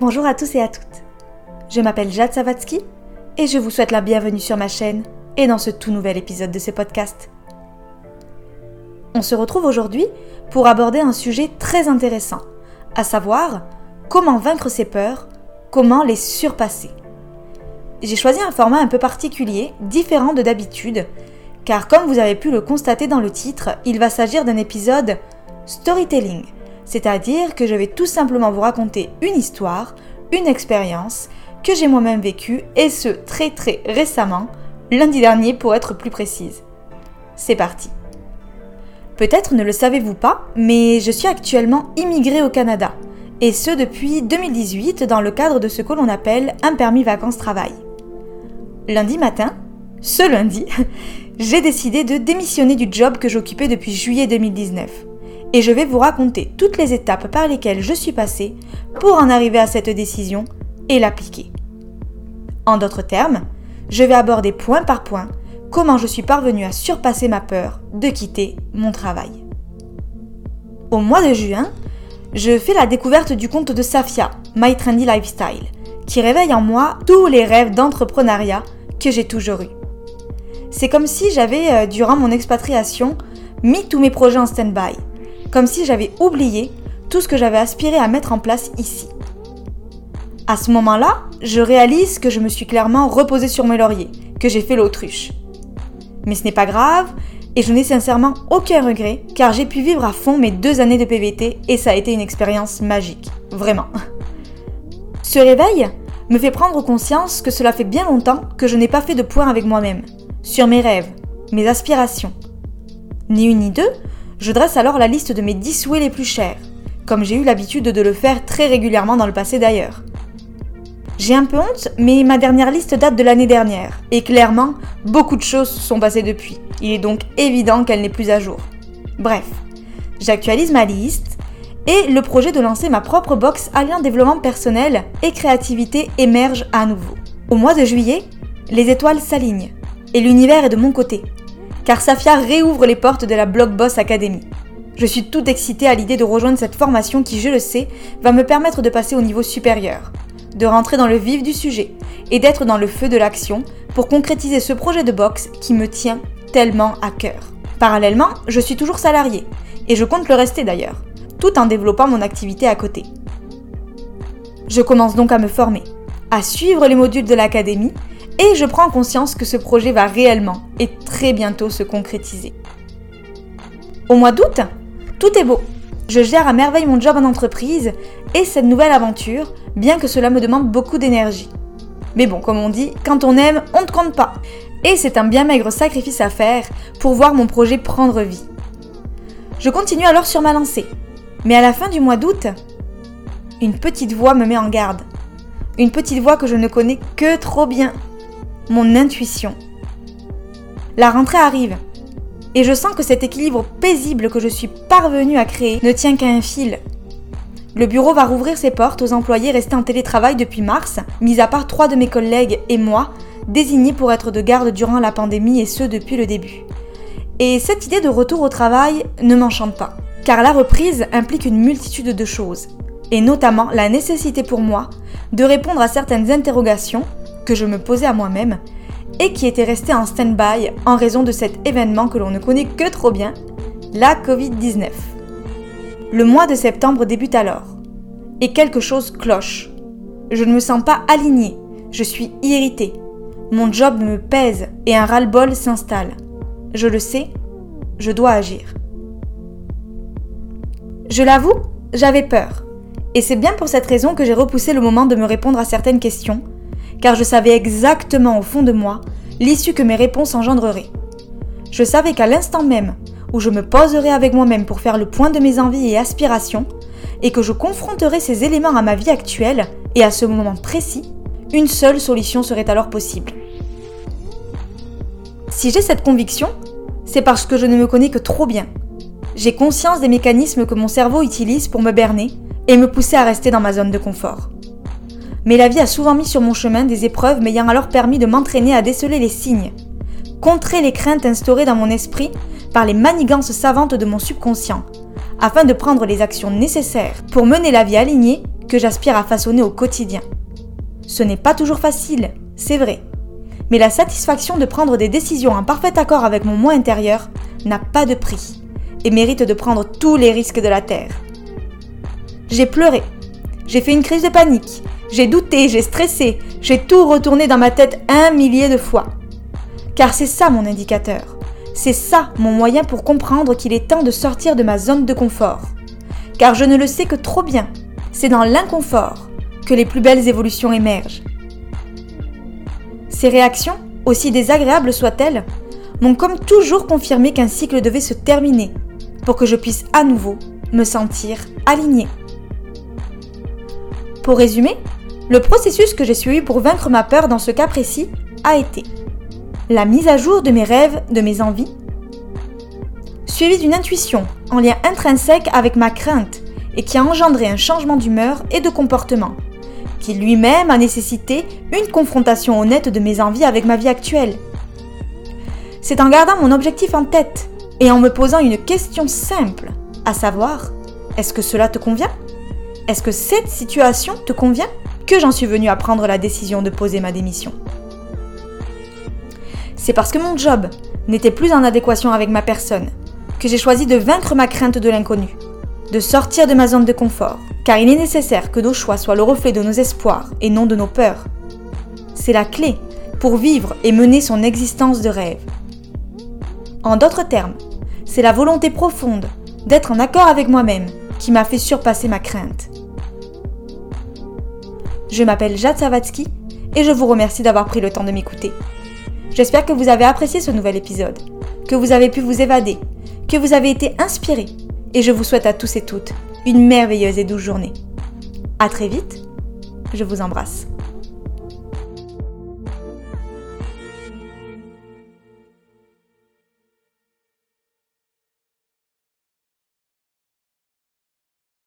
Bonjour à tous et à toutes. Je m'appelle Jade Savatsky et je vous souhaite la bienvenue sur ma chaîne et dans ce tout nouvel épisode de ce podcast. On se retrouve aujourd'hui pour aborder un sujet très intéressant, à savoir comment vaincre ses peurs, comment les surpasser. J'ai choisi un format un peu particulier, différent de d'habitude, car comme vous avez pu le constater dans le titre, il va s'agir d'un épisode storytelling, c'est-à-dire que je vais tout simplement vous raconter une histoire, une expérience que j'ai moi-même vécue, et ce très très récemment, lundi dernier pour être plus précise. C'est parti. Peut-être ne le savez-vous pas, mais je suis actuellement immigrée au Canada, et ce depuis 2018 dans le cadre de ce que l'on appelle un permis vacances-travail. Lundi matin, ce lundi, j'ai décidé de démissionner du job que j'occupais depuis juillet 2019. Et je vais vous raconter toutes les étapes par lesquelles je suis passée pour en arriver à cette décision et l'appliquer. En d'autres termes, je vais aborder point par point comment je suis parvenue à surpasser ma peur de quitter mon travail. Au mois de juin, je fais la découverte du compte de Safia, My Trendy Lifestyle, qui réveille en moi tous les rêves d'entrepreneuriat que j'ai toujours eus. C'est comme si j'avais, euh, durant mon expatriation, mis tous mes projets en stand-by, comme si j'avais oublié tout ce que j'avais aspiré à mettre en place ici. À ce moment-là, je réalise que je me suis clairement reposée sur mes lauriers, que j'ai fait l'autruche. Mais ce n'est pas grave, et je n'ai sincèrement aucun regret, car j'ai pu vivre à fond mes deux années de PVT et ça a été une expérience magique, vraiment. Ce réveil me fait prendre conscience que cela fait bien longtemps que je n'ai pas fait de point avec moi-même, sur mes rêves, mes aspirations. Ni une ni deux, je dresse alors la liste de mes 10 souhaits les plus chers, comme j'ai eu l'habitude de le faire très régulièrement dans le passé d'ailleurs. J'ai un peu honte, mais ma dernière liste date de l'année dernière, et clairement, beaucoup de choses se sont passées depuis. Il est donc évident qu'elle n'est plus à jour. Bref, j'actualise ma liste, et le projet de lancer ma propre box alliant développement personnel et créativité émerge à nouveau. Au mois de juillet, les étoiles s'alignent, et l'univers est de mon côté, car Safia réouvre les portes de la Blog Boss Academy. Je suis toute excitée à l'idée de rejoindre cette formation qui, je le sais, va me permettre de passer au niveau supérieur de rentrer dans le vif du sujet et d'être dans le feu de l'action pour concrétiser ce projet de boxe qui me tient tellement à cœur. Parallèlement, je suis toujours salarié et je compte le rester d'ailleurs, tout en développant mon activité à côté. Je commence donc à me former, à suivre les modules de l'académie et je prends conscience que ce projet va réellement et très bientôt se concrétiser. Au mois d'août, tout est beau. Je gère à merveille mon job en entreprise et cette nouvelle aventure bien que cela me demande beaucoup d'énergie. Mais bon, comme on dit, quand on aime, on ne compte pas. Et c'est un bien maigre sacrifice à faire pour voir mon projet prendre vie. Je continue alors sur ma lancée. Mais à la fin du mois d'août, une petite voix me met en garde. Une petite voix que je ne connais que trop bien. Mon intuition. La rentrée arrive. Et je sens que cet équilibre paisible que je suis parvenue à créer ne tient qu'à un fil, le bureau va rouvrir ses portes aux employés restés en télétravail depuis mars, mis à part trois de mes collègues et moi, désignés pour être de garde durant la pandémie et ce depuis le début. Et cette idée de retour au travail ne m'enchante pas, car la reprise implique une multitude de choses, et notamment la nécessité pour moi de répondre à certaines interrogations que je me posais à moi-même et qui étaient restées en stand-by en raison de cet événement que l'on ne connaît que trop bien, la Covid-19. Le mois de septembre débute alors. Et quelque chose cloche. Je ne me sens pas alignée. Je suis irritée. Mon job me pèse et un ras-le-bol s'installe. Je le sais, je dois agir. Je l'avoue, j'avais peur. Et c'est bien pour cette raison que j'ai repoussé le moment de me répondre à certaines questions, car je savais exactement au fond de moi l'issue que mes réponses engendreraient. Je savais qu'à l'instant même où je me poserai avec moi-même pour faire le point de mes envies et aspirations, et que je confronterai ces éléments à ma vie actuelle, et à ce moment précis, une seule solution serait alors possible. Si j'ai cette conviction, c'est parce que je ne me connais que trop bien. J'ai conscience des mécanismes que mon cerveau utilise pour me berner et me pousser à rester dans ma zone de confort. Mais la vie a souvent mis sur mon chemin des épreuves m'ayant alors permis de m'entraîner à déceler les signes, contrer les craintes instaurées dans mon esprit par les manigances savantes de mon subconscient, afin de prendre les actions nécessaires pour mener la vie alignée que j'aspire à façonner au quotidien. Ce n'est pas toujours facile, c'est vrai, mais la satisfaction de prendre des décisions en parfait accord avec mon moi intérieur n'a pas de prix et mérite de prendre tous les risques de la Terre. J'ai pleuré, j'ai fait une crise de panique, j'ai douté, j'ai stressé, j'ai tout retourné dans ma tête un millier de fois. Car c'est ça mon indicateur. C'est ça mon moyen pour comprendre qu'il est temps de sortir de ma zone de confort. Car je ne le sais que trop bien. C'est dans l'inconfort que les plus belles évolutions émergent. Ces réactions, aussi désagréables soient-elles, m'ont comme toujours confirmé qu'un cycle devait se terminer pour que je puisse à nouveau me sentir alignée. Pour résumer, le processus que j'ai suivi pour vaincre ma peur dans ce cas précis a été la mise à jour de mes rêves, de mes envies, suivi d'une intuition en lien intrinsèque avec ma crainte et qui a engendré un changement d'humeur et de comportement, qui lui-même a nécessité une confrontation honnête de mes envies avec ma vie actuelle. C'est en gardant mon objectif en tête et en me posant une question simple, à savoir, est-ce que cela te convient? Est-ce que cette situation te convient? Que j'en suis venue à prendre la décision de poser ma démission. C'est parce que mon job n'était plus en adéquation avec ma personne que j'ai choisi de vaincre ma crainte de l'inconnu, de sortir de ma zone de confort, car il est nécessaire que nos choix soient le reflet de nos espoirs et non de nos peurs. C'est la clé pour vivre et mener son existence de rêve. En d'autres termes, c'est la volonté profonde d'être en accord avec moi-même qui m'a fait surpasser ma crainte. Je m'appelle Jade Savatsky et je vous remercie d'avoir pris le temps de m'écouter. J'espère que vous avez apprécié ce nouvel épisode, que vous avez pu vous évader, que vous avez été inspiré et je vous souhaite à tous et toutes une merveilleuse et douce journée. A très vite, je vous embrasse.